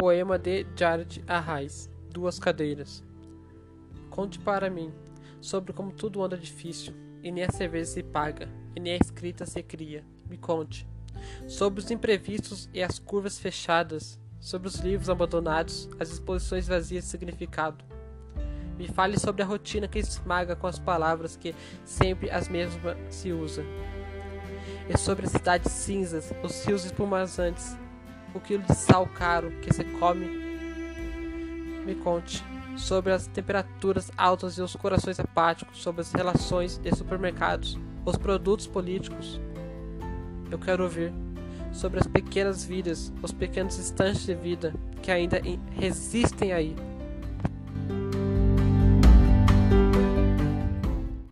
Poema de Jared Arraes Duas cadeiras. Conte para mim sobre como tudo anda difícil, e nem a cerveja se paga, e nem a escrita se cria. Me conte sobre os imprevistos e as curvas fechadas, sobre os livros abandonados, as exposições vazias de significado. Me fale sobre a rotina que esmaga com as palavras que sempre as mesmas se usa. E sobre as cidades cinzas, os rios espumazantes, o quilo de sal caro que se come? Me conte sobre as temperaturas altas e os corações apáticos, sobre as relações de supermercados, os produtos políticos. Eu quero ouvir sobre as pequenas vidas, os pequenos instantes de vida que ainda resistem aí.